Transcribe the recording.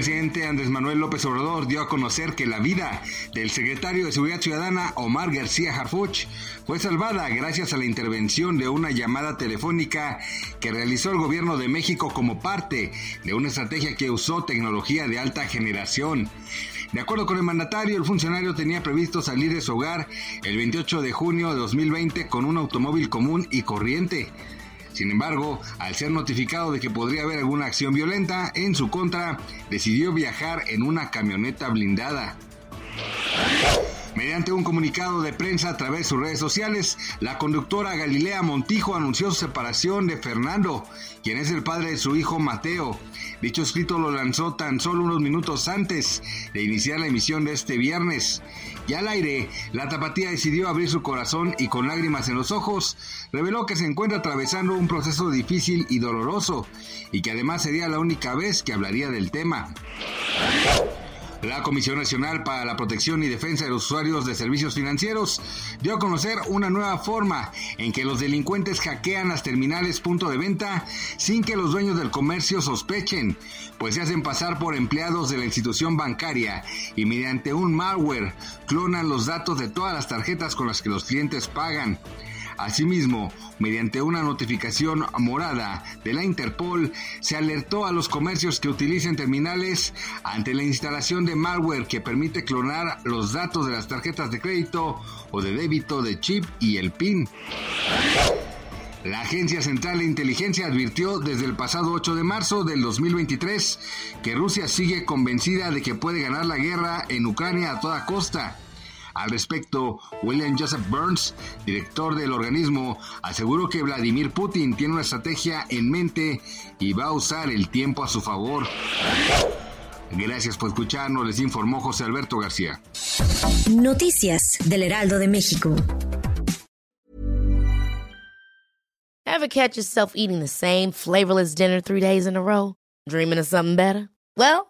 El presidente Andrés Manuel López Obrador dio a conocer que la vida del secretario de Seguridad Ciudadana Omar García Harfuch fue salvada gracias a la intervención de una llamada telefónica que realizó el gobierno de México como parte de una estrategia que usó tecnología de alta generación. De acuerdo con el mandatario, el funcionario tenía previsto salir de su hogar el 28 de junio de 2020 con un automóvil común y corriente. Sin embargo, al ser notificado de que podría haber alguna acción violenta en su contra, decidió viajar en una camioneta blindada. Mediante un comunicado de prensa a través de sus redes sociales, la conductora Galilea Montijo anunció su separación de Fernando, quien es el padre de su hijo Mateo. Dicho escrito lo lanzó tan solo unos minutos antes de iniciar la emisión de este viernes. Y al aire, la tapatía decidió abrir su corazón y con lágrimas en los ojos, reveló que se encuentra atravesando un proceso difícil y doloroso, y que además sería la única vez que hablaría del tema. La Comisión Nacional para la Protección y Defensa de los Usuarios de Servicios Financieros dio a conocer una nueva forma en que los delincuentes hackean las terminales punto de venta sin que los dueños del comercio sospechen, pues se hacen pasar por empleados de la institución bancaria y mediante un malware clonan los datos de todas las tarjetas con las que los clientes pagan. Asimismo, mediante una notificación morada de la Interpol, se alertó a los comercios que utilicen terminales ante la instalación de malware que permite clonar los datos de las tarjetas de crédito o de débito de chip y el PIN. La Agencia Central de Inteligencia advirtió desde el pasado 8 de marzo del 2023 que Rusia sigue convencida de que puede ganar la guerra en Ucrania a toda costa. Al respecto, William Joseph Burns, director del organismo, aseguró que Vladimir Putin tiene una estrategia en mente y va a usar el tiempo a su favor. Gracias por escucharnos, les informó José Alberto García. Noticias del Heraldo de México. Ever catch yourself eating the same flavorless dinner three days in a row? Dreaming of something better? Well,